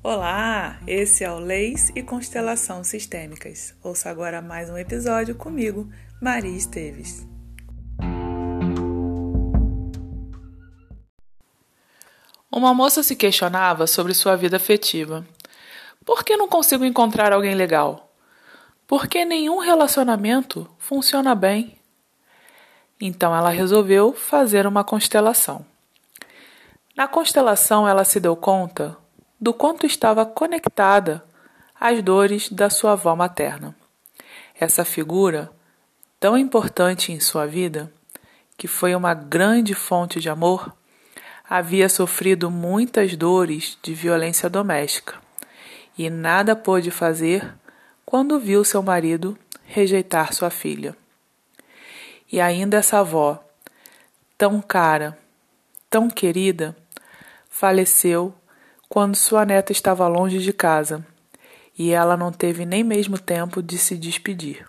Olá, esse é o Leis e Constelação Sistêmicas. Ouça agora mais um episódio comigo, Maria Esteves. Uma moça se questionava sobre sua vida afetiva. Por que não consigo encontrar alguém legal? Por que nenhum relacionamento funciona bem? Então ela resolveu fazer uma constelação. Na constelação, ela se deu conta do quanto estava conectada às dores da sua avó materna. Essa figura, tão importante em sua vida, que foi uma grande fonte de amor, havia sofrido muitas dores de violência doméstica e nada pôde fazer quando viu seu marido rejeitar sua filha. E ainda essa avó, tão cara, tão querida, faleceu quando sua neta estava longe de casa e ela não teve nem mesmo tempo de se despedir.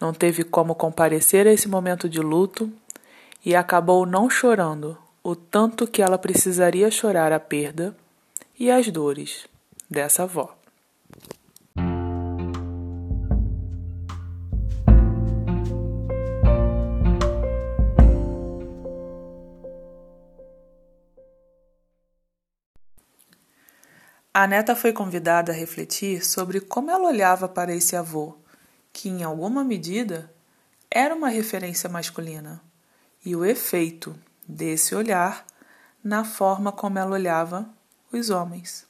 Não teve como comparecer a esse momento de luto e acabou não chorando o tanto que ela precisaria chorar a perda e as dores dessa avó. A neta foi convidada a refletir sobre como ela olhava para esse avô, que, em alguma medida, era uma referência masculina, e o efeito desse olhar na forma como ela olhava os homens.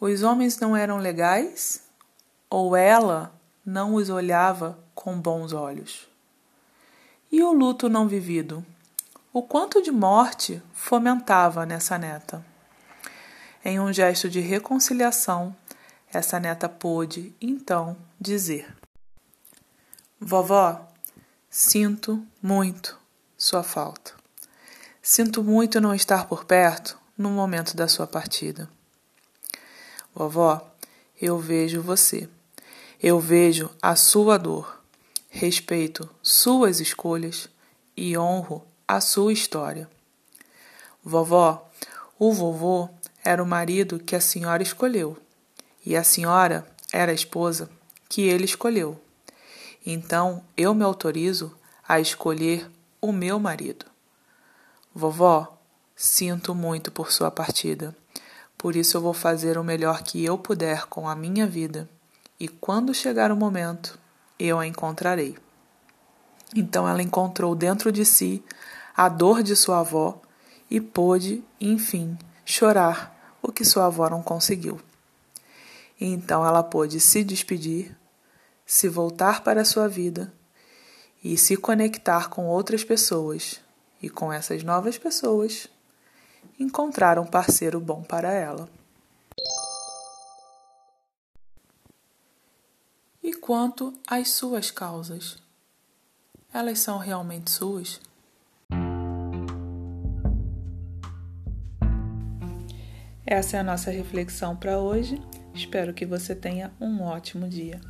Os homens não eram legais ou ela não os olhava com bons olhos? E o luto não vivido? O quanto de morte fomentava nessa neta? Em um gesto de reconciliação, essa neta pôde, então, dizer: Vovó, sinto muito sua falta. Sinto muito não estar por perto no momento da sua partida. Vovó, eu vejo você. Eu vejo a sua dor. Respeito suas escolhas e honro a sua história. Vovó, o vovô era o marido que a senhora escolheu, e a senhora era a esposa que ele escolheu. Então eu me autorizo a escolher o meu marido. Vovó, sinto muito por sua partida. Por isso eu vou fazer o melhor que eu puder com a minha vida, e quando chegar o momento, eu a encontrarei. Então ela encontrou dentro de si a dor de sua avó e pôde, enfim, chorar o que sua avó não conseguiu. então ela pôde se despedir, se voltar para a sua vida e se conectar com outras pessoas, e com essas novas pessoas encontrar um parceiro bom para ela. E quanto às suas causas? Elas são realmente suas? Essa é a nossa reflexão para hoje. Espero que você tenha um ótimo dia.